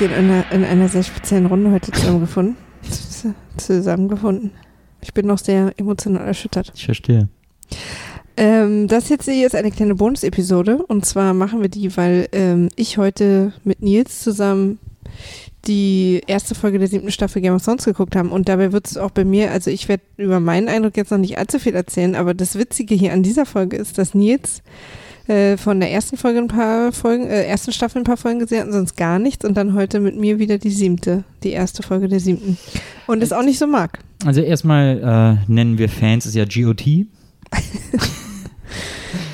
hier in einer, in einer sehr speziellen Runde heute zusammengefunden. Zusammengefunden. Ich bin noch sehr emotional erschüttert. Ich verstehe. Ähm, das jetzt hier ist eine kleine Bonus-Episode. Und zwar machen wir die, weil ähm, ich heute mit Nils zusammen die erste Folge der siebten Staffel Game of Thrones geguckt haben. Und dabei wird es auch bei mir, also ich werde über meinen Eindruck jetzt noch nicht allzu viel erzählen, aber das Witzige hier an dieser Folge ist, dass Nils äh, von der ersten Folge ein paar Folgen, äh, ersten Staffel ein paar Folgen gesehen hat, sonst gar nichts und dann heute mit mir wieder die siebte, die erste Folge der siebten. Und es auch nicht so mag. Also erstmal äh, nennen wir Fans, ist ja GOT.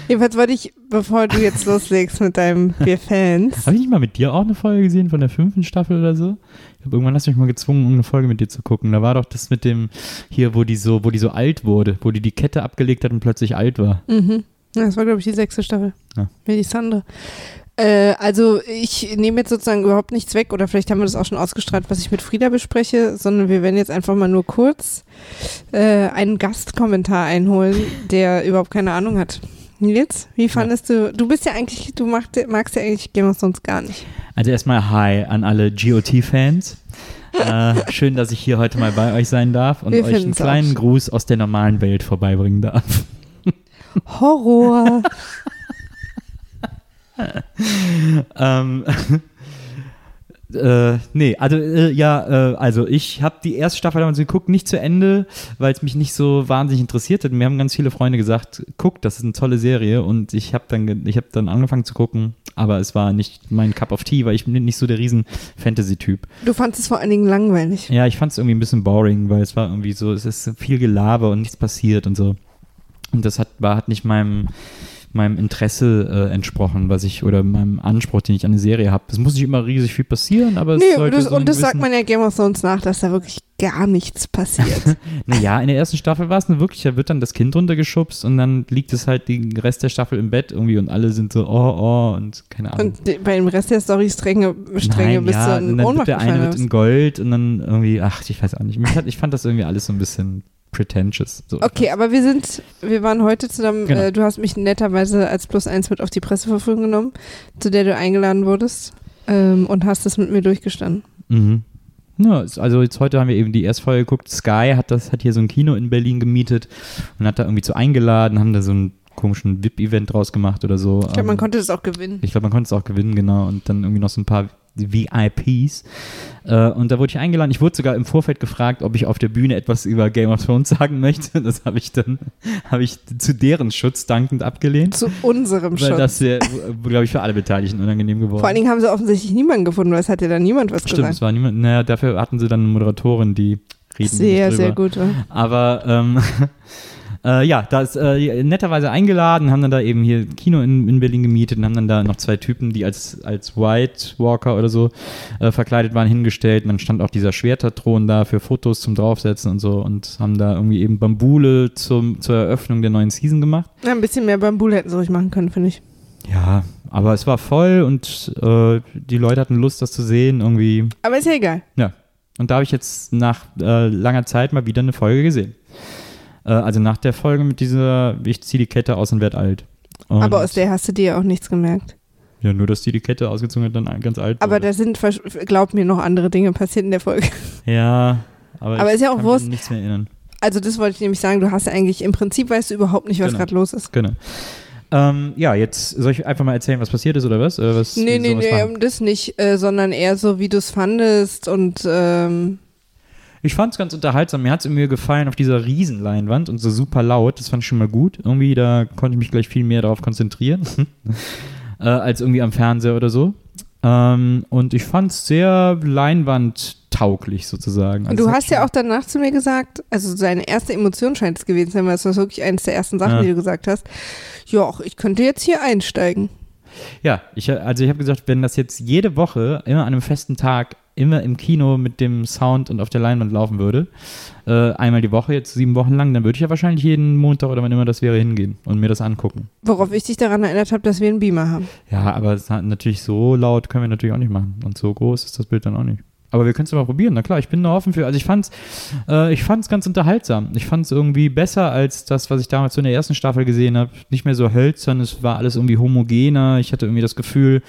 Jedenfalls wollte ich, bevor du jetzt loslegst mit deinem Wir Fans. Habe ich nicht mal mit dir auch eine Folge gesehen von der fünften Staffel oder so? Ich habe irgendwann hast du mich mal gezwungen, um eine Folge mit dir zu gucken. Da war doch das mit dem hier, wo die so, wo die so alt wurde, wo die die Kette abgelegt hat und plötzlich alt war. Mhm. Das war, glaube ich, die sechste Staffel. Ja. Melisandre. Äh, also ich nehme jetzt sozusagen überhaupt nichts weg oder vielleicht haben wir das auch schon ausgestrahlt, was ich mit Frieda bespreche, sondern wir werden jetzt einfach mal nur kurz äh, einen Gastkommentar einholen, der überhaupt keine Ahnung hat. Nils, wie fandest du, du bist ja eigentlich, du magst, magst ja eigentlich Game of Thrones gar nicht. Also erstmal Hi an alle GOT-Fans. äh, schön, dass ich hier heute mal bei euch sein darf und Wir euch einen kleinen. Gruß aus der normalen Welt vorbeibringen darf. Horror. ähm, äh, nee, also äh, ja, äh, also ich habe die erste Staffel damals geguckt, nicht zu Ende, weil es mich nicht so wahnsinnig interessiert hat. Mir haben ganz viele Freunde gesagt, guck, das ist eine tolle Serie und ich habe dann, ich habe dann angefangen zu gucken, aber es war nicht mein Cup of Tea, weil ich bin nicht so der riesen Fantasy-Typ. Du fandest es vor allen Dingen langweilig. Ja, ich fand es irgendwie ein bisschen boring, weil es war irgendwie so, es ist viel Gelaber und nichts passiert und so. Und das hat, war, hat nicht meinem, meinem Interesse äh, entsprochen, was ich, oder meinem Anspruch, den ich an eine Serie habe. Es muss nicht immer riesig viel passieren, aber es Nee, und sollte das, so und das sagt man ja Game of Thrones nach, dass da wirklich gar nichts passiert. Naja, in der ersten Staffel war es nur wirklich, da wird dann das Kind runtergeschubst und dann liegt es halt den Rest der Staffel im Bett irgendwie und alle sind so, oh, oh und keine Ahnung. und die- bei dem Rest der Story strenge, strenge Nein, bist ja, du und in dann Ohnmacht wird der eine wird in Gold und dann irgendwie, ach, ich weiß auch nicht. Hat, ich fand das irgendwie alles so ein bisschen pretentious. So. was? Okay, aber wir sind, wir waren heute zusammen, Genau. äh, du hast mich netterweise als Plus eins mit auf die Presseverfügung genommen, zu der du eingeladen wurdest ähm, und hast das mit mir durchgestanden. Mhm. Ja, also jetzt heute haben wir eben die erste Folge geguckt. Sky hat das, hat hier so ein Kino in Berlin gemietet und hat da irgendwie zu eingeladen, haben da so einen komischen VIP-Event draus gemacht oder so. Ich glaube, man Ähm, konnte das auch gewinnen. Ich glaube, man konnte es auch gewinnen, genau. Und dann irgendwie noch so ein paar VIPs. Äh, und da wurde ich eingeladen. Ich wurde sogar im Vorfeld gefragt, ob ich auf der Bühne etwas über Game of Thrones sagen möchte. Das habe ich dann, habe ich zu deren Schutz dankend abgelehnt. Zu unserem Weil Schutz. das wäre, glaube ich, für alle Beteiligten unangenehm geworden. Vor allen Dingen haben sie offensichtlich niemanden gefunden, weil es hat ja dann niemand was Stimmt, gesagt. es war niemand. Naja, dafür hatten sie dann eine Moderatorin, die reden Sehr, sehr gut. Ja. Aber ähm, äh, ja, da ist äh, netterweise eingeladen, haben dann da eben hier Kino in, in Berlin gemietet und haben dann da noch zwei Typen, die als, als White Walker oder so äh, verkleidet waren, hingestellt. Und dann stand auch dieser Schwerterthron da für Fotos zum Draufsetzen und so und haben da irgendwie eben Bambule zum, zur Eröffnung der neuen Season gemacht. Ja, ein bisschen mehr Bambul hätten sie ruhig machen können, finde ich. Ja, aber es war voll und äh, die Leute hatten Lust, das zu sehen irgendwie. Aber ist ja egal. Ja. Und da habe ich jetzt nach äh, langer Zeit mal wieder eine Folge gesehen. Äh, also nach der Folge mit dieser, ich ziehe die Kette aus und werd alt. Und Aber aus der hast du dir auch nichts gemerkt. Ja, nur, dass die die Kette ausgezogen hat, dann ganz alt Aber wurde. da sind, glaub mir, noch andere Dinge passiert in der Folge. Ja, aber, Aber ich ist ja auch kann mich Wurst. nichts mehr erinnern. Also das wollte ich nämlich sagen, du hast eigentlich, im Prinzip weißt du überhaupt nicht, was Genau. gerade los ist. Genau. Ähm, ja, jetzt soll ich einfach mal erzählen, was passiert ist oder was? Äh, was Nee, nee, nee, machen? um das nicht, äh, sondern eher so, wie du es fandest und ähm, Ich fand es ganz unterhaltsam. Mir hat es mir gefallen auf dieser Riesenleinwand und so super laut. Das fand ich schon mal gut. Irgendwie, da konnte ich mich gleich viel mehr darauf konzentrieren, äh, als irgendwie am Fernseher oder so. Ähm, und ich fand es sehr leinwandtauglich sozusagen. Also du hast ja auch danach zu mir gesagt, also seine erste Emotion scheint es gewesen zu sein, weil es war wirklich eines der ersten Sachen, Ja. die du gesagt hast. Ja, ich könnte jetzt hier einsteigen. Ja, ich, also ich habe gesagt, wenn das jetzt jede Woche, immer an einem festen Tag, immer im Kino mit dem Sound und auf der Leinwand laufen würde, äh, einmal die Woche, jetzt sieben Wochen lang, dann würde ich ja wahrscheinlich jeden Montag oder wann immer das wäre hingehen und mir das angucken. Worauf ich dich daran erinnert habe, dass wir einen Beamer haben. Ja, aber natürlich so laut können wir natürlich auch nicht machen. Und so groß ist das Bild dann auch nicht. Aber wir können es mal probieren. Na klar, ich bin da offen für. Also ich fand's, äh, ganz unterhaltsam. Ich fand es irgendwie besser als das, was ich damals so in der ersten Staffel gesehen habe. Nicht mehr so hölzern, es war alles irgendwie homogener. Ich hatte irgendwie das Gefühl,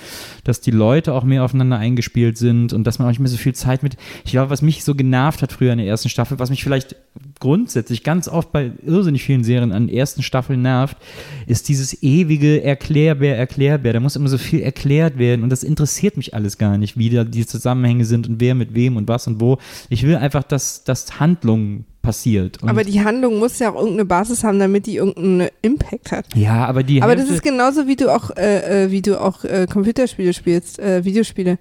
dass die Leute auch mehr aufeinander eingespielt sind und dass man auch nicht mehr so viel Zeit mit. Ich glaube, was mich so genervt hat früher in der ersten Staffel, was mich vielleicht grundsätzlich ganz oft bei irrsinnig vielen Serien an ersten Staffeln nervt, ist dieses ewige Erklärbär, Erklärbär. Da muss immer so viel erklärt werden und das interessiert mich alles gar nicht, wie da die Zusammenhänge sind und wer mit wem und was und wo. Ich will einfach, dass, dass Handlung passiert. Aber die Handlung muss ja auch irgendeine Basis haben, damit die irgendeinen Impact hat. Ja, aber die Aber das ist genauso, wie du auch, äh, äh, wie du auch äh, Computerspiele spielst, äh, Videospiele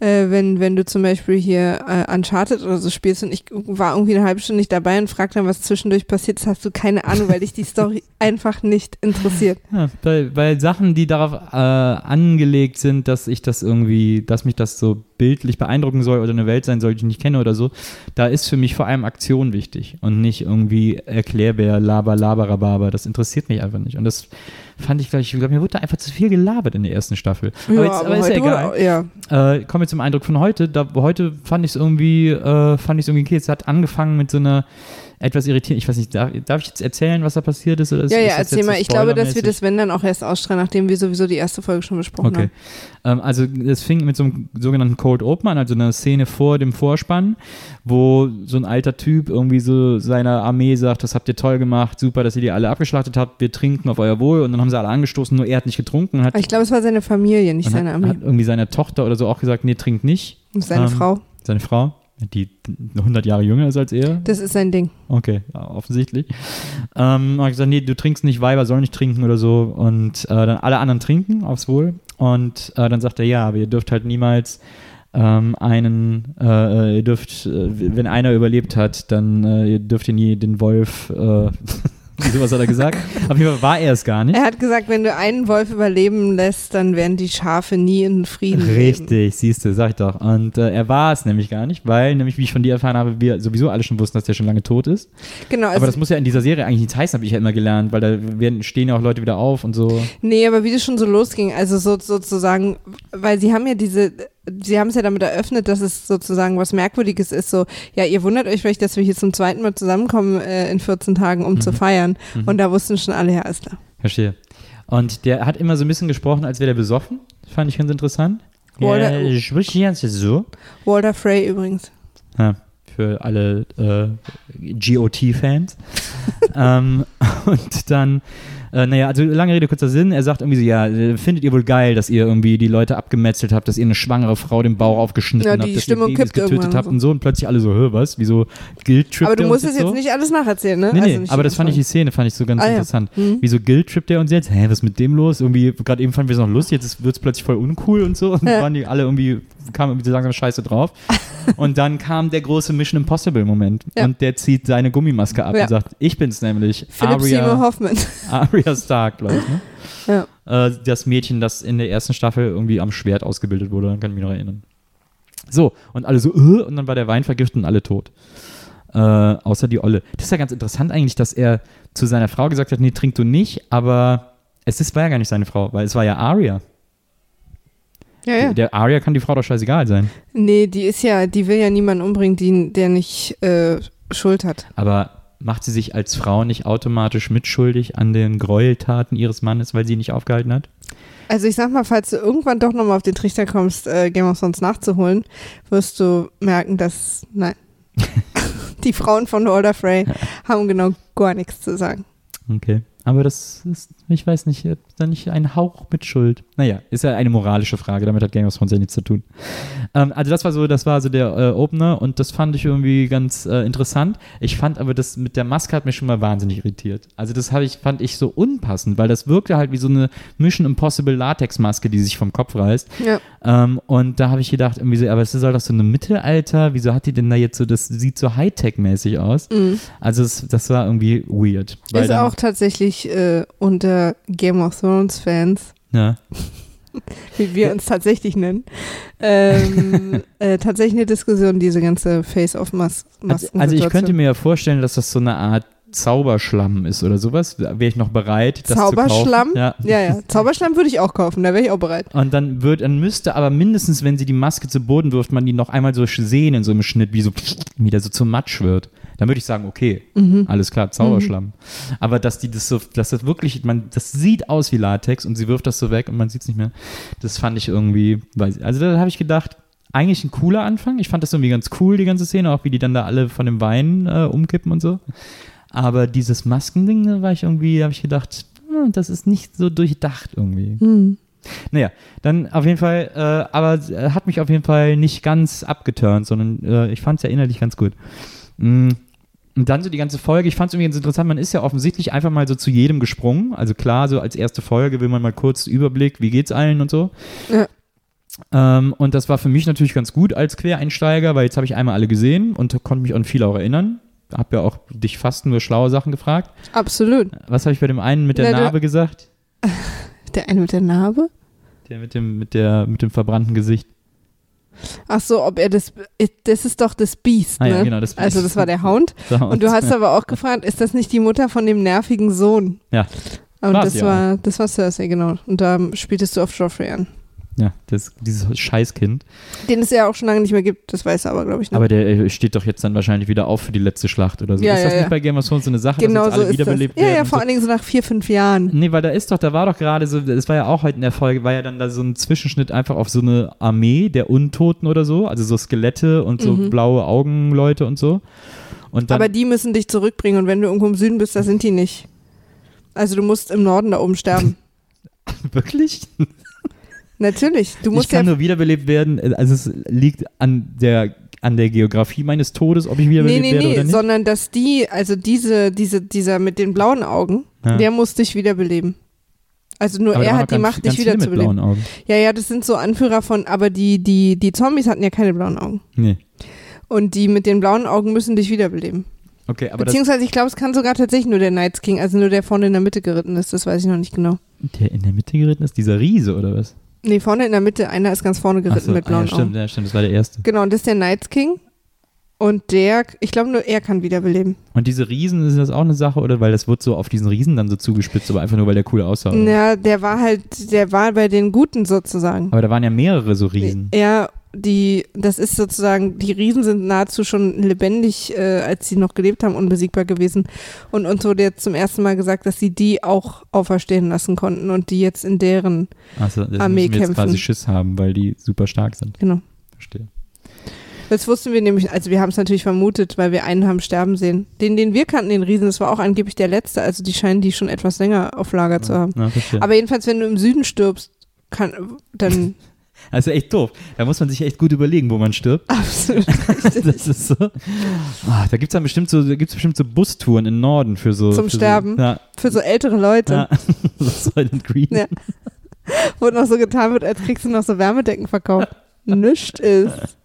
äh, wenn, wenn du zum Beispiel hier äh, Uncharted oder so spielst und ich war irgendwie eine halbe Stunde nicht dabei und frag dann, was zwischendurch passiert ist, hast du keine Ahnung, weil dich die Story einfach nicht interessiert. Ja, weil, weil Sachen, die darauf angelegt sind, dass ich das irgendwie, dass mich das so bildlich beeindrucken soll oder eine Welt sein soll, die ich nicht kenne oder so, da ist für mich vor allem Aktion wichtig und nicht irgendwie Erklärbär, Laber, Laber, Das interessiert mich einfach nicht. Und das fand ich, glaube ich, glaub, mir wurde da einfach zu viel gelabert in der ersten Staffel. Aber, ja, jetzt, aber, aber ist ja egal. ja. Äh, kommen wir zum Eindruck von heute. Da, heute fand ich es irgendwie, äh, fand ich es irgendwie okay. Es hat angefangen mit so einer etwas irritierend. Ich weiß nicht, darf, darf, ich jetzt erzählen, was da passiert ist? Oder ist ja, ja, erzähl mal. Ich glaube, dass wir das, wenn dann auch erst ausstrahlen, nachdem wir sowieso die erste Folge schon besprochen okay. haben. Ähm, also, es fing mit so einem sogenannten Cold Open an, also einer Szene vor dem Vorspann, wo so ein alter Typ irgendwie so seiner Armee sagt: Das habt ihr toll gemacht, super, dass ihr die alle abgeschlachtet habt, wir trinken auf euer Wohl. Und dann haben sie alle angestoßen, nur er hat nicht getrunken. Hat, ich glaube, es war seine Familie, nicht seine Armee. Hat irgendwie seine Tochter oder so auch gesagt: Nee, trinkt nicht. Und seine ähm, Frau. Seine Frau die 100 Jahre jünger ist als er. Das ist sein Ding. Okay, ja, offensichtlich. Ähm, habe ich gesagt, nee, du trinkst nicht, Weiber sollen nicht trinken oder so. Und äh, dann alle anderen trinken, aufs Wohl. Und äh, dann sagt er, ja, aber ihr dürft halt niemals ähm, einen, äh, ihr dürft, äh, wenn einer überlebt hat, dann äh, ihr dürft ihr nie den Wolf äh, was hat er gesagt? Auf jeden Fall war er es gar nicht. Er hat gesagt, wenn du einen Wolf überleben lässt, dann werden die Schafe nie in Frieden Richtig, siehst du, sag ich doch. Und äh, er war es nämlich gar nicht, weil, nämlich wie ich von dir erfahren habe, wir sowieso alle schon wussten, dass der schon lange tot ist. Genau. Also aber das muss ja in dieser Serie eigentlich nichts heißen, habe ich ja immer gelernt, weil da werden, stehen ja auch Leute wieder auf und so. Nee, aber wie das schon so losging, also so, sozusagen, weil sie haben ja diese Sie haben es ja damit eröffnet, dass es sozusagen was Merkwürdiges ist. So, ja, ihr wundert euch vielleicht, dass wir hier zum zweiten Mal zusammenkommen äh, in 14 Tagen, um mhm. zu feiern. Mhm. Und da wussten schon alle, ja, ist da. Verstehe. Und der hat immer so ein bisschen gesprochen, als wäre der besoffen. Fand ich ganz interessant. Walter, ja, die ganze so. Walter Frey übrigens. Ja, für alle äh, GOT-Fans. ähm, und dann äh, naja, also lange Rede, kurzer Sinn. Er sagt irgendwie so, ja, äh, findet ihr wohl geil, dass ihr irgendwie die Leute abgemetzelt habt, dass ihr eine schwangere Frau den Bauch aufgeschnitten ja, habt, dass Stimmung ihr Babys getötet habt so. und so. Und plötzlich alle so, hör, was? Wieso guilt-trippt Aber du musst es jetzt so? nicht alles nacherzählen, ne? Nee, nee, also aber das fand ich, die Szene fand ich so ganz ah, interessant. Ja. Mhm. Wieso guilt-trippt er uns jetzt? Hä, was ist mit dem los? Irgendwie, gerade eben fanden wir es noch lustig, jetzt wird es plötzlich voll uncool und so. Und ja. waren die alle irgendwie, kamen irgendwie so langsam scheiße drauf. und dann kam der große Mission Impossible-Moment. Ja. Und der zieht seine Gummimaske ab und sagt, ich bin's nämlich. Philipp Aria, Hoffman. Aria Stark, glaube ich. Ne? Ja. Äh, das Mädchen, das in der ersten Staffel irgendwie am Schwert ausgebildet wurde, dann kann ich mich noch erinnern. So, und alle so, uh, und dann war der Wein vergiftet und alle tot. Äh, außer die Olle. Das ist ja ganz interessant eigentlich, dass er zu seiner Frau gesagt hat, nee, trink du nicht, aber es ist, war ja gar nicht seine Frau, weil es war ja Aria. Ja, ja. Der Aria kann die Frau doch scheißegal sein. Nee, die ist ja, die will ja niemanden umbringen, die, der nicht äh, Schuld hat. Aber macht sie sich als Frau nicht automatisch mitschuldig an den Gräueltaten ihres Mannes, weil sie ihn nicht aufgehalten hat? Also ich sag mal, falls du irgendwann doch nochmal auf den Trichter kommst, äh, Game of Thrones nachzuholen, wirst du merken, dass, nein, die Frauen von Walder Frey haben genau gar nichts zu sagen. Okay. Aber das ist, ich weiß nicht, da nicht ein Hauch mit Schuld. Naja, ist ja eine moralische Frage, damit hat Game of Thrones ja nichts zu tun. Ähm, also das war so, das war so der äh, Opener und das fand ich irgendwie ganz äh, interessant. Ich fand aber das mit der Maske hat mich schon mal wahnsinnig irritiert. Also das ich, fand ich so unpassend, weil das wirkte halt wie so eine Mission Impossible Latex-Maske, die sich vom Kopf reißt. Ja. Ähm, und da habe ich gedacht, irgendwie so, aber es soll doch so eine Mittelalter, wieso hat die denn da jetzt so, das sieht so Hightech-mäßig aus. Mhm. Also das, das war irgendwie weird. Ist auch tatsächlich äh, unter Game of Thrones-Fans. Ja. wie wir uns tatsächlich nennen, ähm, äh, tatsächlich eine Diskussion, diese ganze Face-of-Masken. Also, also ich könnte mir ja vorstellen, dass das so eine Art Zauberschlamm ist oder sowas, wäre ich noch bereit, das Zauberschlamm? zu kaufen. Ja. Ja, ja. Zauberschlamm würde ich auch kaufen, da wäre ich auch bereit. Und dann wird, dann müsste aber mindestens, wenn sie die Maske zu Boden wirft, man die noch einmal so sehen in so einem Schnitt, wie so wieder so zum Matsch wird. Dann würde ich sagen, okay, Mhm. alles klar, Zauberschlamm. Aber dass die das so, dass das wirklich, man, das sieht aus wie Latex und sie wirft das so weg und man sieht es nicht mehr. Das fand ich irgendwie, weiß, also da habe ich gedacht, eigentlich ein cooler Anfang. Ich fand das irgendwie ganz cool, die ganze Szene, auch wie die dann da alle von dem Wein äh, umkippen und so. Aber dieses Maskending, da war ich irgendwie, habe ich gedacht, hm, das ist nicht so durchdacht irgendwie. Mhm. Naja, dann auf jeden Fall, äh, aber äh, hat mich auf jeden Fall nicht ganz abgeturnt, sondern äh, ich fand es ja innerlich ganz gut. Mm. Und dann so die ganze Folge, ich fand es irgendwie ganz interessant, man ist ja offensichtlich einfach mal so zu jedem gesprungen. Also klar, so als erste Folge will man mal kurz Überblick, wie geht's allen und so. Ja. Ähm, und das war für mich natürlich ganz gut als Quereinsteiger, weil jetzt habe ich einmal alle gesehen und konnte mich an viel auch erinnern. Hab ja auch dich fast nur schlaue Sachen gefragt. Absolut. Was habe ich bei dem einen mit der du- Narbe gesagt? Der eine mit der Narbe? Der mit dem, mit der, mit dem verbrannten Gesicht. Ach so, ob er das, das ist doch das Biest, Ah ne? ja, genau, das Also Biest. das war der Hound. Und du hast aber auch gefragt, ist das nicht die Mutter von dem nervigen Sohn? Ja. Und das ja war, das war Cersei, genau. Und da spieltest du auf Joffrey an. Ja, das, dieses Scheißkind. Den es ja auch schon lange nicht mehr gibt, das weiß er aber, glaube ich, nicht. Aber der äh, steht doch jetzt dann wahrscheinlich wieder auf für die letzte Schlacht oder so. Ja, ist das ja, nicht ja. bei Game of Thrones so eine Sache, genau dass so jetzt alle das. wiederbelebt Ja, werden? ja, und vor so? allen Dingen so nach vier, fünf Jahren. Nee, weil da ist doch, da war doch gerade so, das war ja auch heute in der Folge, war ja dann da so ein Zwischenschnitt einfach auf so eine Armee der Untoten oder so, also so Skelette und so Mhm. blaue Augenleute und so. Und dann, Aber die müssen dich zurückbringen und wenn du irgendwo im Süden bist, da sind die nicht. Also du musst im Norden da oben sterben. wirklich? Natürlich. Du Ich musst kann ja. nur wiederbelebt werden, äh, also es liegt an der, an der Geografie meines Todes, ob ich Nee, wiederbelebt nee, werde nee, oder nicht. sondern dass die, also diese, diese, dieser mit den blauen Augen, Ja. der muss dich wiederbeleben. Also nur Aber er hat die Macht, dich wiederzubeleben. Ja, ja, das sind so Anführer von, aber die, die, die Zombies hatten ja keine blauen Augen. Nee. Und die mit den blauen Augen müssen dich wiederbeleben. Okay, aber Beziehungsweise, ich glaube, es kann sogar tatsächlich nur der Night's King, also nur der vorne in der Mitte geritten ist, das weiß ich noch nicht genau. der in der Mitte geritten ist, dieser Riese oder was? Nee, vorne in der Mitte, einer ist ganz vorne geritten so, mit ah, blauen ja, stimmt, Augen. ja, stimmt, das war der erste. Genau, und das ist der Night's King. Und der, ich glaube, nur er kann wiederbeleben. Und diese Riesen, ist das auch eine Sache, oder? Weil das wird so auf diesen Riesen dann so zugespitzt, aber einfach nur, weil der cool aussah. oder? Ja, der war halt, der war bei den Guten sozusagen. Aber da waren ja mehrere so Riesen. Ja, die, das ist sozusagen, die Riesen sind nahezu schon lebendig, äh, als sie noch gelebt haben, unbesiegbar gewesen. Und uns wurde jetzt zum ersten Mal gesagt, dass sie die auch auferstehen lassen konnten und die jetzt in deren, das Armee kämpfen. quasi Schiss haben, weil die super stark sind. genau. Verstehe. Das wussten wir nämlich, also wir haben es natürlich vermutet, weil wir einen haben sterben sehen. Den, den wir kannten, den Riesen, das war auch angeblich der letzte, also die scheinen die schon etwas länger auf Lager zu haben. Ja. Aber jedenfalls, wenn du im Süden stirbst, kann, dann also echt doof. Da muss man sich echt gut überlegen, wo man stirbt. absolut das ist so. Ah, da gibt es dann bestimmt so, da gibt's bestimmt so Bustouren im Norden für so. Zum für Sterben. So, ja, für so ältere Leute. ja. so Silent Green. Ja. wo noch so getan wird, als kriegst du noch so Wärmedecken verkauft. Nischt ist.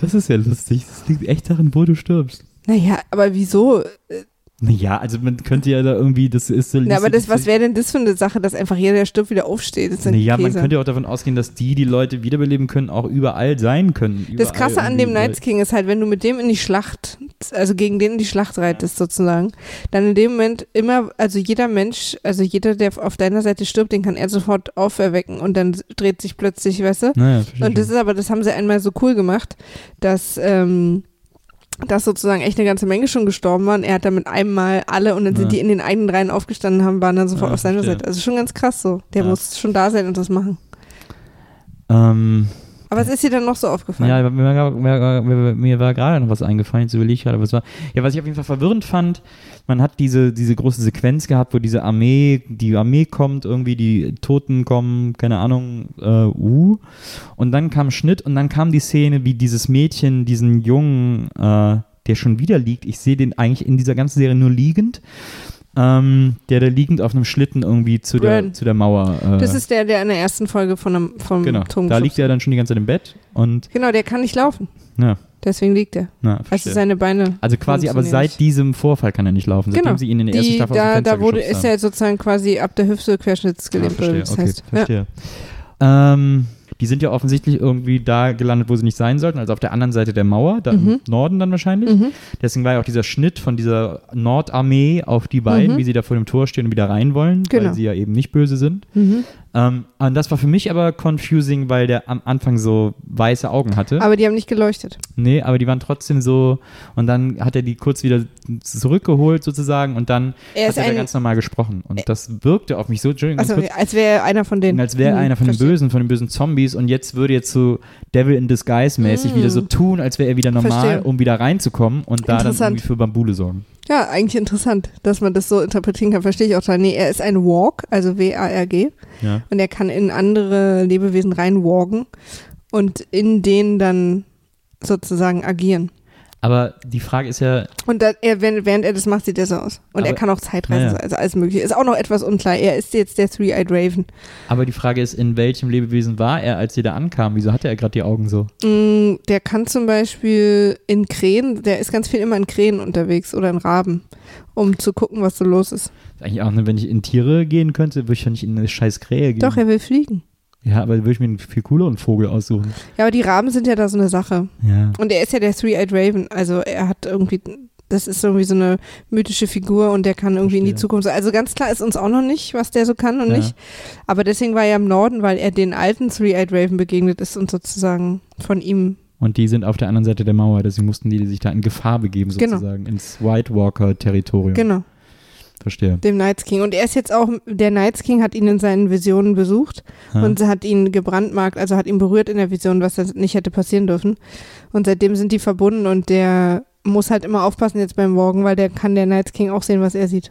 Das ist ja lustig. Das liegt echt daran, wo du stirbst. Naja, aber wieso? Naja, also man könnte ja da irgendwie, das ist so. Na, aber das, was wäre denn das für eine Sache, dass einfach jeder, der stirbt, wieder aufsteht? Das Naja, man könnte ja auch davon ausgehen, dass die, die Leute wiederbeleben können, auch überall sein können. Das Überall Krasse an dem Night's King ist halt, wenn du mit dem in die Schlacht, also gegen den in die Schlacht reitest sozusagen, dann in dem Moment immer, also jeder Mensch, also jeder, der auf deiner Seite stirbt, den kann er sofort auferwecken und dann dreht sich plötzlich, weißt du? Naja, Und das ist aber, das haben sie einmal so cool gemacht, dass, ähm, dass sozusagen echt eine ganze Menge schon gestorben waren. Er hat dann mit einem Mal alle und dann sind Ja. die in den eigenen Reihen aufgestanden, haben, waren dann sofort Ja, auf seiner. Seite. Also schon ganz krass so. Der Ja. muss schon da sein und das machen. ähm, Aber was ist dir dann noch so aufgefallen? Ja, mir war, mir, mir, mir war gerade noch was eingefallen, jetzt überlege ich gerade, was war. Ja, was ich auf jeden Fall verwirrend fand, man hat diese, diese große Sequenz gehabt, wo diese Armee, die Armee kommt, irgendwie die Toten kommen, keine Ahnung, äh, uh. Und dann kam Schnitt und dann kam die Szene, wie dieses Mädchen, diesen Jungen, äh, der schon wieder liegt, ich sehe den eigentlich in dieser ganzen Serie nur liegend, ähm, der da liegend auf einem Schlitten irgendwie zu, der, zu der Mauer. Äh, Das ist der, der in der ersten Folge von einem, vom genau, Turm da liegt er dann schon die ganze Zeit im Bett und, Genau, der kann nicht laufen. ja, Deswegen liegt er. na, Also seine Beine. Also quasi aber seit diesem Vorfall kann er nicht laufen, seitdem Genau. sie ihn in der ersten Die, Staffel aus dem da, Fenster da wurde, ist er sozusagen quasi ab der Hüfte querschnittsgelähmt, Ah, wie verstehe, das okay, heißt. Ja. verstehe. Ähm, die sind ja offensichtlich irgendwie da gelandet, wo sie nicht sein sollten, also auf der anderen Seite der Mauer, da Mhm. im Norden dann wahrscheinlich. Mhm. Deswegen war ja auch dieser Schnitt von dieser Nordarmee auf die beiden, Mhm. wie sie da vor dem Tor stehen und wieder rein wollen, Genau. weil sie ja eben nicht böse sind. Mhm. Ähm, und das war für mich aber confusing, weil der am Anfang so weiße Augen hatte. Aber die haben nicht geleuchtet. Nee, aber die waren trotzdem so. Und dann hat er die kurz wieder zurückgeholt sozusagen und dann Er hat er ein- ganz normal gesprochen. Und das wirkte auf mich so, Entschuldigung, Also, kurz, als wäre er einer von denen. als wäre Mhm, einer von den. Bösen, von den bösen Zombies und jetzt würde jetzt so Devil in Disguise mäßig Mm. wieder so tun, als wäre er wieder normal, Verstehe. um wieder reinzukommen und da dann irgendwie für Bambule sorgen. Ja, eigentlich interessant, dass man das so interpretieren kann. Verstehe ich auch total. Nee, er ist ein Walk, also W-A-R-G. Ja. Und er kann in andere Lebewesen reinwalken und in denen dann sozusagen agieren. Aber die Frage ist ja, Und da, er, während, während er das macht, sieht er so aus. Und er Aber- kann auch Zeitreisen, Naja. also alles mögliche. Ist auch noch etwas unklar. Er ist jetzt der Three-Eyed Raven. aber die Frage ist, in welchem Lebewesen war er, als sie da ankamen? Wieso hatte er gerade die Augen so? Mm, Der kann zum Beispiel in Krähen, der ist ganz viel immer in Krähen unterwegs oder in Raben, um zu gucken, was so los ist. Eigentlich auch, ne, wenn ich in Tiere gehen könnte, würde ich ja nicht in eine scheiß Krähe gehen. Doch, er will fliegen. Ja, aber würde ich mir einen viel cooleren Vogel aussuchen. Ja, aber die Raben sind ja da so eine Sache. Ja. Und er ist ja der Three-Eyed Raven. Also er hat irgendwie, das ist irgendwie so eine mythische Figur und der kann irgendwie in die Verstehe. Zukunft. Also ganz klar ist uns auch noch nicht, was der so kann und Ja. nicht. Aber deswegen war er im Norden, weil er den alten Three-Eyed Raven begegnet ist und sozusagen von ihm. Und die sind auf der anderen Seite der Mauer, deswegen mussten die sich da in Gefahr begeben, Genau. sozusagen, ins White Walker-Territorium. Genau, Verstehe. dem Night's King. Und er ist jetzt auch, der Night's King hat ihn in seinen Visionen besucht Ja. und hat ihn gebrandmarkt, also hat ihn berührt in der Vision, was das nicht hätte passieren dürfen. Und seitdem sind die verbunden und der muss halt immer aufpassen jetzt beim Morgen, weil der kann der Night's King auch sehen, was er sieht.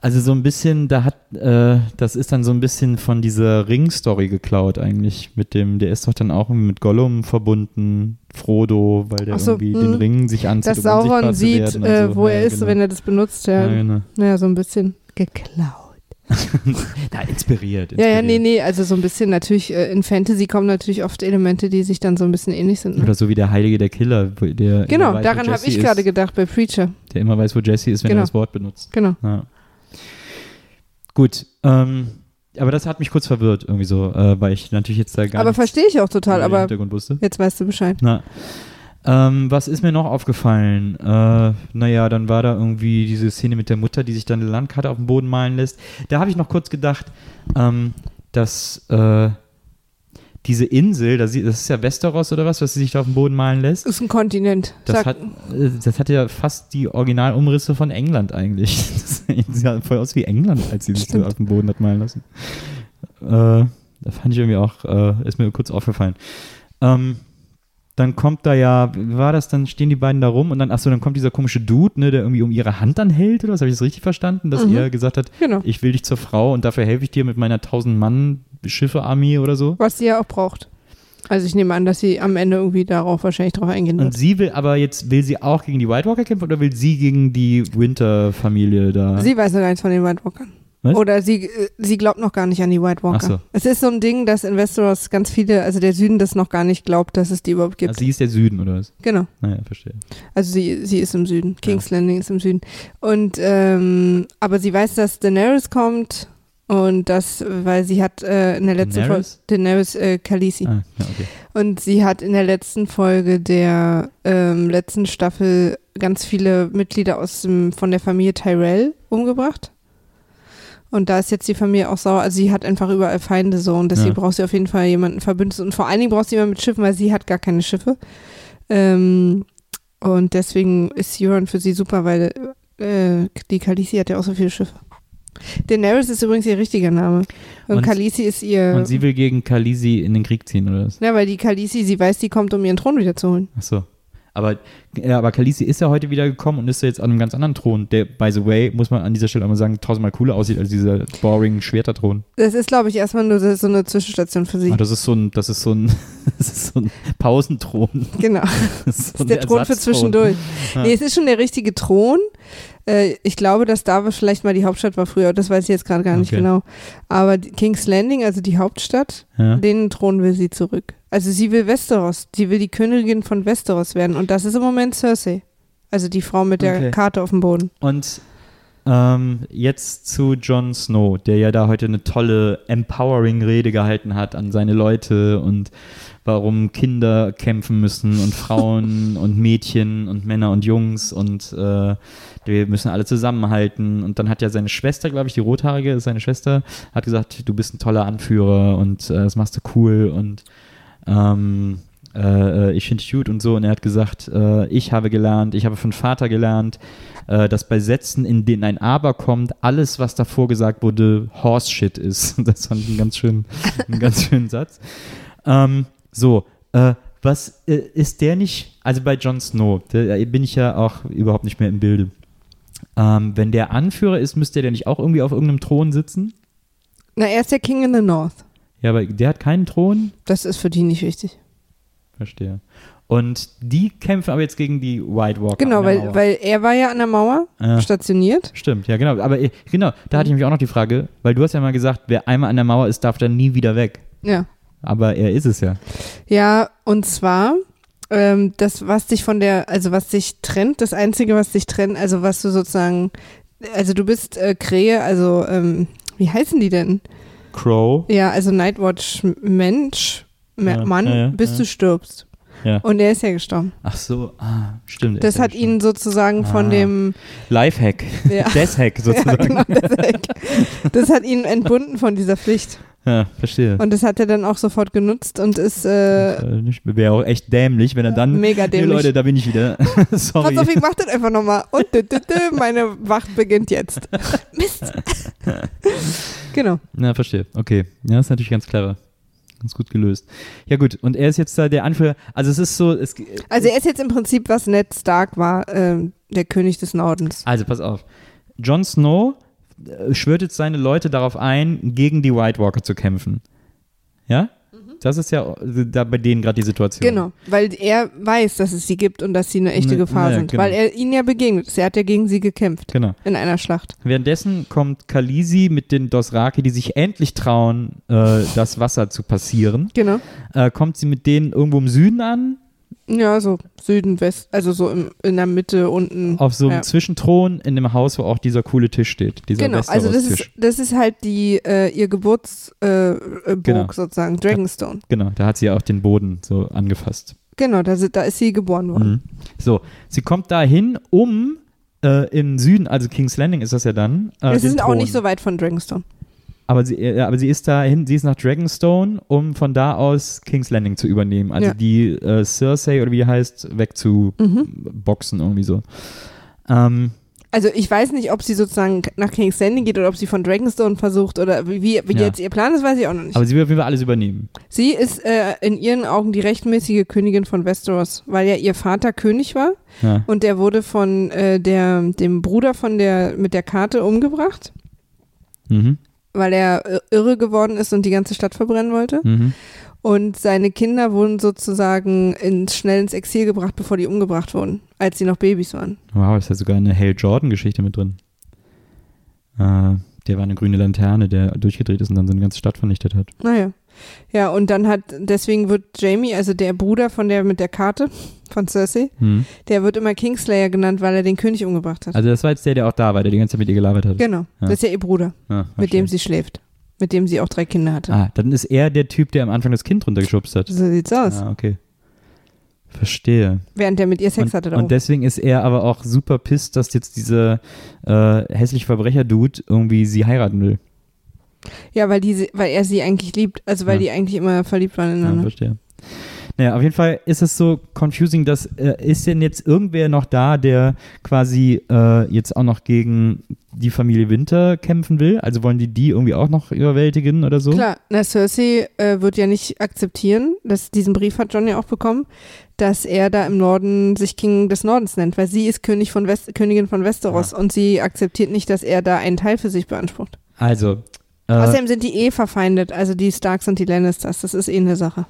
Also so ein bisschen, da hat, äh, das ist dann so ein bisschen von dieser Ring-Story geklaut eigentlich. Mit dem, der ist doch dann auch mit Gollum verbunden, Frodo, weil der so, irgendwie mh. den Ring sich anzieht, Dass um Sauron sieht, äh, so. wo ja, er ist, genau. wenn er das benutzt. Ja, Ja, genau. naja, so ein bisschen geklaut. Da inspiriert, Ja, ja, inspiriert. nee, nee, also so ein bisschen natürlich, äh, in Fantasy kommen natürlich oft Elemente, die sich dann so ein bisschen ähnlich sind. Ne? Oder so wie der Heilige der Killer, der Genau, weiß, daran habe ich gerade gedacht bei Preacher. Der immer weiß, wo Jesse ist, wenn Genau. er das Wort benutzt. Genau. Ja. Gut, ähm, aber das hat mich kurz verwirrt irgendwie so, äh, weil ich natürlich jetzt da gar aber verstehe ich auch total, aber Hintergrund wusste. jetzt weißt du Bescheid. Na, ähm, was ist mir noch aufgefallen? Äh, naja, dann war da irgendwie diese Szene mit der Mutter, die sich dann eine Landkarte auf dem Boden malen lässt. Da habe ich noch kurz gedacht, ähm, dass äh, diese Insel, das ist ja Westeros oder was, was sie sich da auf dem Boden malen lässt. Ist ein Kontinent. Das hat, äh, das hat ja fast die Originalumrisse von England eigentlich. Das sah voll aus wie England, als sie sich so Stimmt. auf dem Boden hat malen lassen. Äh, da fand ich irgendwie auch, äh, ist mir kurz aufgefallen. Ähm, dann kommt da ja, wie war das, dann stehen die beiden da rum und dann, achso, dann kommt dieser komische Dude, ne, der irgendwie um ihre Hand dann hält, oder was? Habe ich das richtig verstanden? Dass Mhm. er gesagt hat, genau. ich will dich zur Frau und dafür helfe ich dir mit meiner 1000 Mann Schiffe-Armee oder so. Was sie ja auch braucht. Also ich nehme an, dass sie am Ende irgendwie darauf wahrscheinlich drauf eingehen Und wird. sie will aber jetzt, will sie auch gegen die White Walker kämpfen oder will sie gegen die Winter-Familie da? Sie weiß noch gar nichts von den White Walkern. Was? Oder sie, äh, sie glaubt noch gar nicht an die White Walker. So. Es ist so ein Ding, dass in Westeros ganz viele, also der Süden das noch gar nicht glaubt, dass es die überhaupt gibt. Also sie ist der Süden, oder was? genau. Naja, verstehe. Also sie, sie ist im Süden. King's Landing ist im Süden. Und ähm, aber sie weiß, dass Daenerys kommt und das, weil sie hat äh, in der letzten Folge Daenerys? Daenerys äh, Khaleesi. Ah, ja, okay. Und sie hat in der letzten Folge der ähm, letzten Staffel ganz viele Mitglieder aus dem, von der Familie Tyrell umgebracht. Und da ist jetzt die Familie auch sauer. Also sie hat einfach überall Feinde so und deswegen Ja. braucht sie auf jeden Fall jemanden Verbündetes. Und vor allen Dingen braucht sie jemanden mit Schiffen, weil sie hat gar keine Schiffe. Ähm, und deswegen ist Euron für sie super, weil äh, die Khaleesi hat ja auch so viele Schiffe. Daenerys ist übrigens ihr richtiger Name. Und, Und- Khaleesi ist ihr. Und sie will gegen Khaleesi in den Krieg ziehen, oder was? ja, weil die Khaleesi, sie weiß, die kommt, um ihren Thron wiederzuholen. Ach so. Aber, ja, aber Khaleesi ist ja heute wieder gekommen und ist ja jetzt an einem ganz anderen Thron, der, by the way, muss man an dieser Stelle einmal sagen, tausendmal cooler aussieht als dieser boring Schwerterthron. Das ist, glaube ich, erstmal nur so eine Zwischenstation für sie. Ah, das ist so ein, das ist so ein, das ist so ein Pausenthron. Genau. Das ist, so Das ist der Thron für zwischendurch. Ja. Nee, es ist schon der richtige Thron. Äh, ich glaube, dass Davos vielleicht mal die Hauptstadt war früher. Das weiß ich jetzt gerade gar nicht Okay. genau. Aber King's Landing, also die Hauptstadt, Ja. den Thron will sie zurück. Also sie will Westeros. Sie will die Königin von Westeros werden. Und das ist im Moment Cersei. Also die Frau mit der Okay. Karte auf dem Boden. Und ähm, jetzt zu Jon Snow, der ja da heute eine tolle Empowering-Rede gehalten hat an seine Leute und warum Kinder kämpfen müssen und Frauen und Mädchen und Männer und Jungs und äh, wir müssen alle zusammenhalten. Und dann hat ja seine Schwester, glaube ich, die Rothaarige, ist seine Schwester, hat gesagt, du bist ein toller Anführer und äh, das machst du cool und ähm, äh, ich finde gut und so. Und er hat gesagt, äh, ich habe gelernt, ich habe von Vater gelernt, äh, dass bei Sätzen, in denen ein Aber kommt, alles, was davor gesagt wurde, Horse-Shit ist. Das fand ich einen ganz schönen, einen ganz schönen Satz. Ähm, so, äh, was äh, ist der nicht, also bei Jon Snow, da bin ich ja auch überhaupt nicht mehr im Bilde. Ähm, wenn der Anführer ist, müsste der nicht auch irgendwie auf irgendeinem Thron sitzen? Na, er ist der King in the North. Ja, aber der hat keinen Thron? Das ist für die nicht wichtig. Verstehe. Und die kämpfen aber jetzt gegen die White Walker. Genau, weil, Mauer. weil er war ja an der Mauer Ja. stationiert. Stimmt, ja, genau. Aber äh, genau, da hatte ich nämlich auch noch die Frage, weil du hast ja mal gesagt, wer einmal an der Mauer ist, darf dann nie wieder weg. Ja. Aber er ist es ja. Ja, und zwar ähm, das, was dich von der, also was dich trennt, das Einzige, was dich trennt, also was du sozusagen, also du bist äh, Krähe, also ähm, wie heißen die denn? Crow. Ja, also Nightwatch Mensch, Mann, ja, ja, bis ja. du stirbst. Ja. Und er ist ja gestorben. Ach so, ah, stimmt. Das ja hat ihn sozusagen von Ah. dem Lifehack. Ja. Death-Hack ja, sozusagen. genau, das, das hat ihn entbunden von dieser Pflicht. Ja, verstehe. Und das hat er dann auch sofort genutzt und ist äh, Äh, Wäre auch echt dämlich, wenn er dann. mega Nee, dämlich. Leute, da bin ich wieder. Sorry. Pass auf, ich mach das einfach nochmal. Und dü, dü, dü, meine Wacht beginnt jetzt. Mist. genau. Na, verstehe. Okay. Ja, ist natürlich ganz clever. Ganz gut gelöst. Ja, gut. Und er ist jetzt da der Anführer. Also, es ist so. Es, Also er ist jetzt im Prinzip, was Ned Stark war, ähm, der König des Nordens. Also, pass auf. Jon Snow äh, schwört jetzt seine Leute darauf ein, gegen die White Walker zu kämpfen. Ja? Das ist ja da bei denen gerade die Situation. Genau, weil er weiß, dass es sie gibt und dass sie eine echte Ne, Gefahr naja, sind, genau. weil er ihnen ja begegnet ist. Er hat ja gegen sie gekämpft Genau. in einer Schlacht. Währenddessen kommt Khaleesi mit den Dothraki, die sich endlich trauen, äh, das Wasser zu passieren. Genau. Äh, kommt sie mit denen irgendwo im Süden an, Ja, so Süden, West, also so im, in der Mitte unten. auf so einem Ja. Zwischenthron in dem Haus, wo auch dieser coole Tisch steht. Dieser Genau, also das ist, das ist halt die, äh, ihr Geburtsburg äh, äh, Genau. sozusagen, Dragonstone. Genau, da hat sie ja auch den Boden so angefasst. Genau, da, da ist sie geboren worden. Mhm. So, sie kommt dahin, um äh, im Süden, also King's Landing ist das ja dann. Äh, Es sind auch nicht so weit von Dragonstone. Aber sie, äh, aber sie ist dahin, sie ist nach Dragonstone, um von da aus King's Landing zu übernehmen. Also Ja. die äh, Cersei oder wie heißt, Mhm. wegzuboxen irgendwie so. Ähm, Also ich weiß nicht, ob sie sozusagen nach King's Landing geht oder ob sie von Dragonstone versucht oder wie, wie wie Ja. jetzt ihr Plan ist, weiß ich auch noch nicht. aber sie will auf jeden Fall alles übernehmen. sie ist äh, in ihren Augen die rechtmäßige Königin von Westeros, weil ja ihr Vater König war Ja. und der wurde von äh, der, dem Bruder von der mit der Karte umgebracht, Mhm. Weil er äh, irre geworden ist und die ganze Stadt verbrennen wollte. Mhm. Und seine Kinder wurden sozusagen ins, schnell ins Exil gebracht, bevor die umgebracht wurden, als sie noch Babys waren. Wow, ist ja sogar eine Hale Jordan-Geschichte mit drin. Äh, der war eine grüne Laterne, der durchgedreht ist und dann seine ganze Stadt vernichtet hat. Naja. Ja, und dann hat, deswegen wird Jamie, also der Bruder von der mit der Karte, von Cersei, Mhm. der wird immer Kingslayer genannt, weil er den König umgebracht hat. Also das war jetzt der, der auch da war, der die ganze Zeit mit ihr gelabert hat. genau. Ja. Das ist ja ihr Bruder, Ah, mit dem sie schläft. Mit dem sie auch drei Kinder hatte. Ah, dann ist er der Typ, der am Anfang das Kind runtergeschubst hat. So sieht's aus. Ah, okay. Verstehe. Während der mit ihr Sex und, hatte da und deswegen ist er aber auch super pisst, dass jetzt dieser äh, hässliche Verbrecher-Dude irgendwie sie heiraten will. Ja, weil, die, weil er sie eigentlich liebt. Also weil Ja. die eigentlich immer verliebt waren Ja, ineinander. verstehe. Naja, auf jeden Fall ist es so confusing, dass äh, ist denn jetzt irgendwer noch da, der quasi äh, jetzt auch noch gegen die Familie Winter kämpfen will? Also wollen die die irgendwie auch noch überwältigen oder so? Klar, na Cersei äh, wird ja nicht akzeptieren, dass diesen Brief hat John ja auch bekommen, dass er da im Norden sich King des Nordens nennt, weil sie ist König von West, Königin von Westeros und sie akzeptiert nicht, dass er da einen Teil für sich beansprucht. Also, Außerdem sind die eh verfeindet, also die Starks und die Lannisters, das ist eh eine Sache.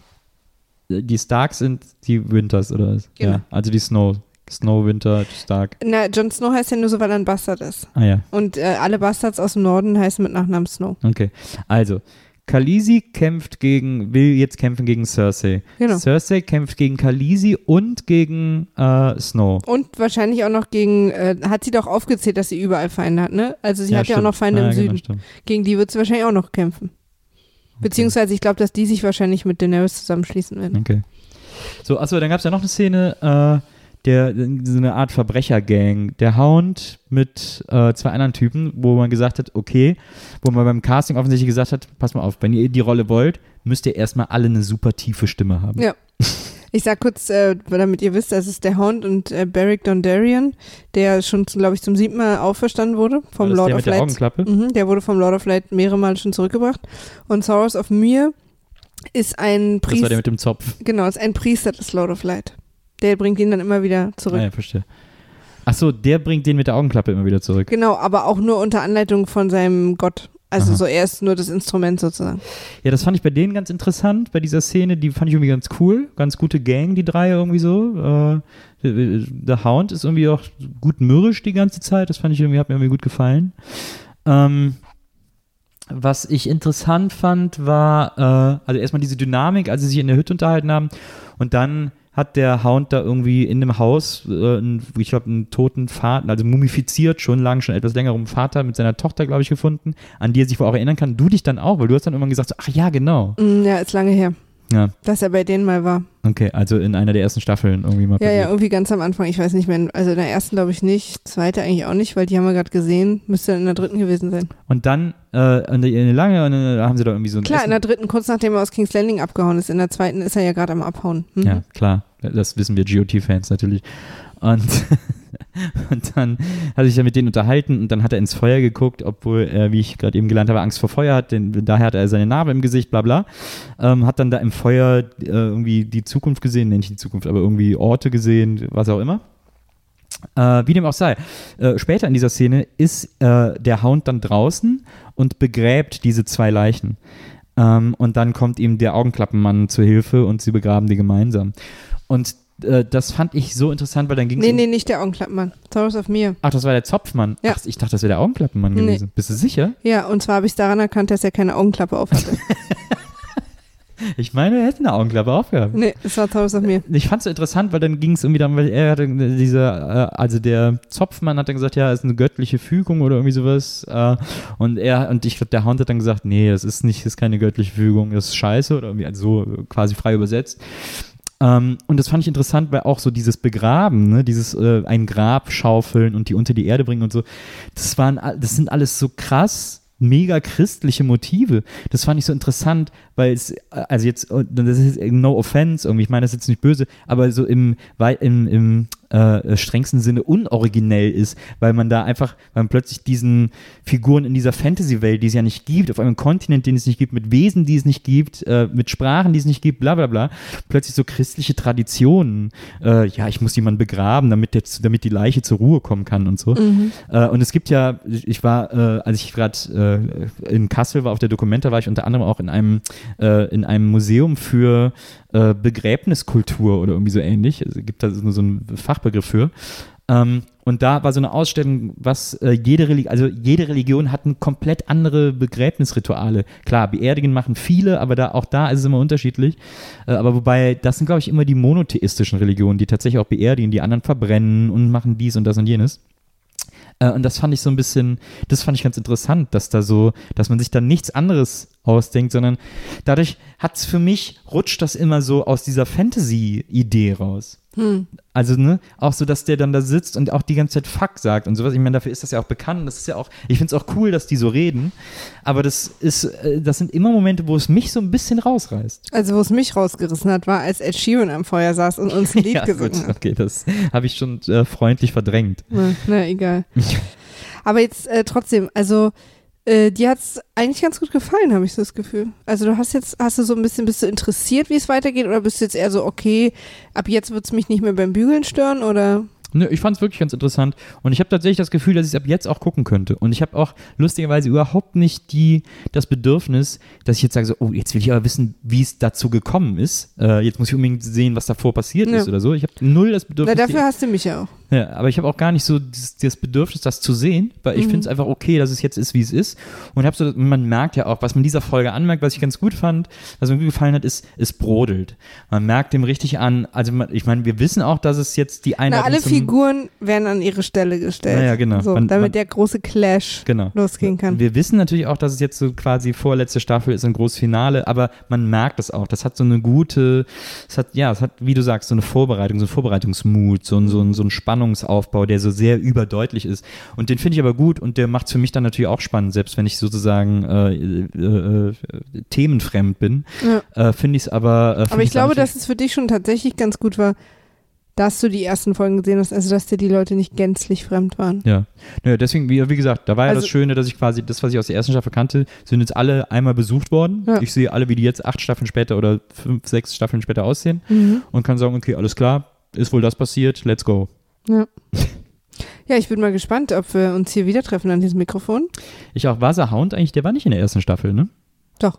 die Starks sind die Winters oder? Genau. Ja, also die Snow. Snow, Winter, Stark. Na, Jon Snow heißt ja nur so, weil er ein Bastard ist. Ah ja, Und äh, alle Bastards aus dem Norden heißen mit Nachnamen Snow. okay. Also, Khaleesi kämpft gegen, will jetzt kämpfen gegen Cersei. Genau. Cersei kämpft gegen Khaleesi und gegen äh, Snow. Und wahrscheinlich auch noch gegen, äh, hat sie doch aufgezählt, dass sie überall Feinde hat, ne? Also sie hat ja auch stimmt. noch Feinde ja, im genau, Süden. stimmt. Gegen die wird sie wahrscheinlich auch noch kämpfen. Beziehungsweise ich glaube, dass die sich wahrscheinlich mit Daenerys zusammenschließen werden. Okay. So, achso, dann gab es ja noch eine Szene, äh, der, so eine Art Verbrechergang. Der Hound mit äh, zwei anderen Typen, wo man gesagt hat, okay, wo man beim Casting offensichtlich gesagt hat, pass mal auf, wenn ihr die Rolle wollt, müsst ihr erstmal alle eine super tiefe Stimme haben. Ja. Ich sag kurz, äh, damit ihr wisst, das ist der Hound und äh, Beric Dondarrion, der schon, glaube ich, zum siebten Mal auferstanden wurde vom Lord der of mit der Light. Augenklappe? Mhm, der wurde vom Lord of Light mehrere Male schon zurückgebracht. Und Soros of Mir ist ein Das war der Priester. mit dem Zopf. Genau, ist ein Priester des Lord of Light. Der bringt ihn dann immer wieder zurück. Ah, ja, verstehe. Achso, der bringt den mit der Augenklappe immer wieder zurück. Genau, aber auch nur unter Anleitung von seinem Gott. Also Aha. so er ist nur das Instrument sozusagen. Ja, das fand ich bei denen ganz interessant, bei dieser Szene, die fand ich irgendwie ganz cool. Ganz gute Gang, die drei irgendwie so. Äh, der Hound ist irgendwie auch gut mürrisch die ganze Zeit, das fand ich irgendwie, hat mir irgendwie gut gefallen. Ähm, was ich interessant fand, war, äh, also erstmal diese Dynamik, als sie sich in der Hütte unterhalten haben und dann hat der Hound da irgendwie in dem Haus, äh, einen, ich glaube, einen toten Vater, also mumifiziert schon lang, schon etwas längerem Vater mit seiner Tochter, glaube ich, gefunden, an die er sich wohl auch erinnern kann. Du dich dann auch, weil du hast dann irgendwann gesagt, ach ja, genau. Mm, ja, ist lange her, Ja, dass er bei denen mal war. okay, also in einer der ersten Staffeln irgendwie mal Ja, ja, passiert. irgendwie ganz am Anfang, ich weiß nicht mehr. Also in der ersten glaube ich nicht, zweite eigentlich auch nicht, weil die haben wir gerade gesehen. Müsste in der dritten gewesen sein. Und dann äh, eine, lange, und dann haben sie da irgendwie so ein Klar, in Essen. der dritten, kurz nachdem er aus King's Landing abgehauen ist. In der zweiten ist er ja gerade am Abhauen. Mhm. Ja, klar. Das wissen wir GOT-Fans natürlich. Und, und dann hat er sich ja mit denen unterhalten und dann hat er ins Feuer geguckt, obwohl er, wie ich gerade eben gelernt habe, Angst vor Feuer hat, denn daher hat er seine Narbe im Gesicht, bla bla. Ähm, hat dann da im Feuer äh, irgendwie die Zukunft gesehen, nennt nicht die Zukunft, aber irgendwie Orte gesehen, was auch immer. Äh, wie dem auch sei. Äh, später in dieser Szene ist äh, der Hound dann draußen und begräbt diese zwei Leichen. Ähm, und dann kommt ihm der Augenklappenmann zu Hilfe und sie begraben die gemeinsam. Und äh, das fand ich so interessant, weil dann ging es. Nee, nee, nicht der Augenklappenmann. Taurus of Mir. Ach, das war der Zopfmann. Ja. Ach, ich dachte, das wäre der Augenklappenmann Nee. gewesen. Bist du sicher? Ja, und zwar habe ich es daran erkannt, dass er keine Augenklappe auf hatte. Ich meine, er hätte eine Augenklappe aufgehabt. nee, es war Taurus of Mir. Ich fand es so interessant, weil dann ging es irgendwie dann, weil er hatte dieser, äh, also der Zopfmann hat dann gesagt, ja, es ist eine göttliche Fügung oder irgendwie sowas. Äh, und er, und ich glaube, der Hound hat dann gesagt, nee, das ist nicht, das ist keine göttliche Fügung, das ist scheiße oder irgendwie also so quasi frei übersetzt. Ähm, und das fand ich interessant, weil auch so dieses Begraben, ne, dieses äh, ein Grab schaufeln und die unter die Erde bringen und so, das waren, das sind alles so krass mega christliche Motive. Das fand ich so interessant, weil es, äh, also jetzt, äh, das ist no offense irgendwie, ich meine das ist jetzt nicht böse, aber so im, im, im äh, strengsten Sinne unoriginell ist, weil man da einfach, weil man plötzlich diesen Figuren in dieser Fantasy-Welt, die es ja nicht gibt, auf einem Kontinent, den es nicht gibt, mit Wesen, die es nicht gibt, äh, mit Sprachen, die es nicht gibt, bla bla bla, plötzlich so christliche Traditionen, äh, ja, ich muss jemanden begraben, damit, der, damit die Leiche zur Ruhe kommen kann und so. Äh, und es gibt ja, ich war, äh, als ich gerade äh, in Kassel war auf der Dokumenta, war ich unter anderem auch in einem, in einem Museum für Begräbniskultur oder irgendwie so ähnlich. Es gibt da so, so einen Fachbegriff für. Ähm, und da war so eine Ausstellung, was äh, jede Religion, also jede Religion hat ein komplett andere Begräbnisrituale. Klar, Beerdigen machen viele, aber da auch da ist es immer unterschiedlich. Äh, aber wobei, das sind, glaube ich, immer die monotheistischen Religionen, die tatsächlich auch beerdigen, die anderen verbrennen und machen dies und das und jenes. Äh, und das fand ich so ein bisschen, das fand ich ganz interessant, dass da so, dass man sich da nichts anderes ausdenkt, sondern dadurch hat es für mich, rutscht das immer so aus dieser Fantasy-Idee raus. Also, ne, auch so, dass der dann da sitzt und auch die ganze Zeit Fuck sagt und sowas. Ich meine, dafür ist das ja auch bekannt. Das ist ja auch, ich finde es auch cool, dass die so reden. Aber das ist, äh, das sind immer Momente, wo es mich so ein bisschen rausreißt. Also wo es mich rausgerissen hat, war, als Ed Sheeran am Feuer saß und uns ein Lied ja, gesungen gut, hat. okay, das habe ich schon äh, freundlich verdrängt. Na, na egal. Aber jetzt äh, trotzdem, also äh, dir hat es eigentlich ganz gut gefallen, habe ich so das Gefühl. Also du hast jetzt, hast du so ein bisschen, bist du interessiert, wie es weitergeht oder bist du jetzt eher so, okay, ab jetzt wird es mich nicht mehr beim Bügeln stören oder? Nö, ich fand es wirklich ganz interessant und ich habe tatsächlich das Gefühl, dass ich es ab jetzt auch gucken könnte. Und ich habe auch lustigerweise überhaupt nicht die, das Bedürfnis, dass ich jetzt sage, so, oh, jetzt will ich aber wissen, wie es dazu gekommen ist. Äh, jetzt muss ich unbedingt sehen, was davor passiert Ja. ist oder so. Ich habe null das Na, Bedürfnis. dafür hast du mich ja auch. Ja, aber ich habe auch gar nicht so dieses, das Bedürfnis, das zu sehen, weil ich Mhm. finde es einfach okay, dass es jetzt ist, wie es ist. Und hab so, man merkt ja auch, was man dieser Folge anmerkt, was ich ganz gut fand, was mir gut gefallen hat, ist, es brodelt. Man merkt dem richtig an, also man, ich meine, wir wissen auch, dass es jetzt die Einladung alle Figuren werden an ihre Stelle gestellt. Ja, ja, genau. So, Man- damit man- der große Clash Genau. losgehen kann. Wir wissen natürlich auch, dass es jetzt so quasi vorletzte Staffel ist, ein großes Finale, aber man merkt es auch. Das hat so eine gute, es hat, ja, es hat, wie du sagst, so eine Vorbereitung, so einen Vorbereitungsmut, so ein, so ein, so ein Spannungsaufbau, der so sehr überdeutlich ist. Und den finde ich aber gut und der macht es für mich dann natürlich auch spannend, selbst wenn ich sozusagen äh, äh, äh, themenfremd bin, Ja. äh, finde ich es aber. Äh, Aber ich glaube, dass es für dich schon tatsächlich ganz gut war, dass du die ersten Folgen gesehen hast, also dass dir die Leute nicht gänzlich fremd waren. Ja, naja, deswegen, wie, wie gesagt, da war ja Also- das Schöne, dass ich quasi das, was ich aus der ersten Staffel kannte, sind jetzt alle einmal besucht worden. Ja. Ich sehe alle, wie die jetzt acht Staffeln später oder fünf, sechs Staffeln später aussehen Mhm. und kann sagen, okay, alles klar, ist wohl das passiert, let's go. Ja. Ja, ich bin mal gespannt, ob wir uns hier wieder treffen an diesem Mikrofon. Ich auch, war der Hound eigentlich, der war nicht in der ersten Staffel, ne? Doch.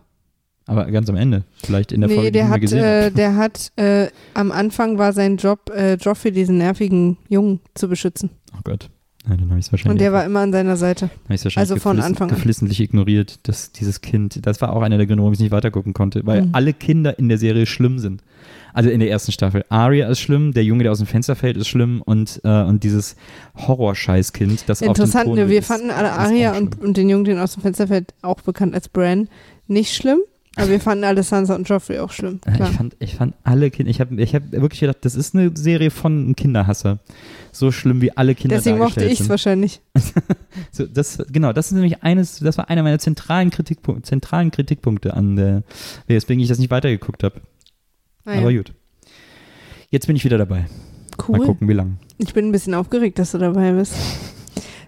Aber ganz am Ende, vielleicht in der nee, Folge, der die hat, gesehen äh, der hat, äh, am Anfang war sein Job, äh, Joffrey, diesen nervigen Jungen zu beschützen. Oh Gott. Ja, dann habe ich es wahrscheinlich, Und der war immer an seiner Seite. wahrscheinlich also von Anfang an. geflissentlich ignoriert, dass dieses Kind, das war auch einer der Gründe, warum ich nicht weitergucken konnte, weil Mhm. alle Kinder in der Serie schlimm sind. Also in der ersten Staffel. Arya ist schlimm, der Junge, der aus dem Fenster fällt, ist schlimm und, äh, und dieses Horrorscheißkind, das auf dem Interessant, ne? wir ist, fanden alle Aria und, und den Jungen, den aus dem Fenster fällt, auch bekannt als Bran, nicht schlimm. Aber wir fanden alle Sansa und Joffrey auch schlimm. Äh, Klar. Ich fand, ich fand alle Kinder, ich habe ich hab wirklich gedacht, das ist eine Serie von einem Kinderhasser. So schlimm wie alle Kinder Deswegen mochte ich es wahrscheinlich. So, das, genau, das ist nämlich eines, das war einer meiner zentralen, Kritikpunk zentralen Kritikpunkte an der, weswegen ich das nicht weitergeguckt habe. Naja, Aber gut. Jetzt bin ich wieder dabei. Mal cool. gucken, wie lang. Ich bin ein bisschen aufgeregt, dass du dabei bist.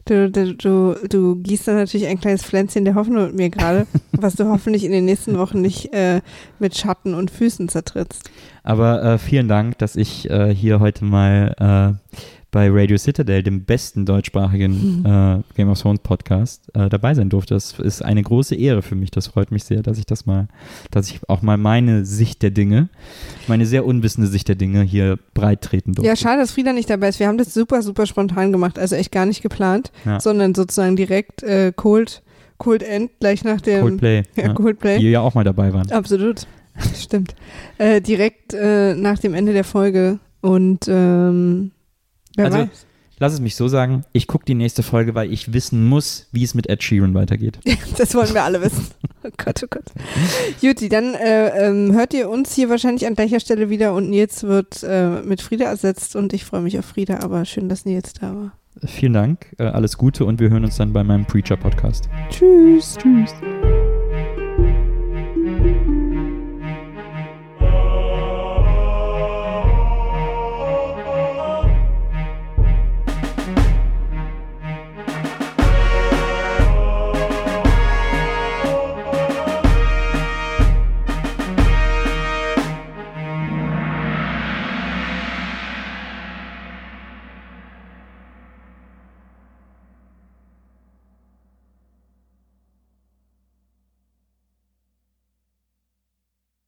Du, du, du, du gießt da natürlich ein kleines Pflänzchen der Hoffnung mit mir gerade, was du hoffentlich in den nächsten Wochen nicht äh, mit Schatten und Füßen zertrittst. Aber äh, vielen Dank, dass ich äh, hier heute mal äh, bei Radio Citadel, dem besten deutschsprachigen äh, Game of Thrones Podcast, äh, dabei sein durfte. Das ist eine große Ehre für mich. Das freut mich sehr, dass ich das mal, dass ich auch mal meine Sicht der Dinge, meine sehr unwissende Sicht der Dinge hier breit treten durfte. Ja, schade, dass Frieda nicht dabei ist. Wir haben das super, super spontan gemacht, also echt gar nicht geplant, Ja. sondern sozusagen direkt äh, Cold, Cold End gleich nach dem Coldplay, Ja, ja, Coldplay. die ja auch mal dabei waren. Absolut. Stimmt. Äh, direkt äh, nach dem Ende der Folge und ähm, wer Also- weiß. Lass es mich so sagen, ich gucke die nächste Folge, weil ich wissen muss, wie es mit Ed Sheeran weitergeht. Das wollen wir alle wissen. Oh Gott, oh Gott. Juti, dann äh, ähm, hört ihr uns hier wahrscheinlich an gleicher Stelle wieder und Nils wird äh, mit Frieda ersetzt und ich freue mich auf Frieda, aber schön, dass Nils da war. Vielen Dank, äh, alles Gute und wir hören uns dann bei meinem Preacher-Podcast. Tschüss. Tschüss.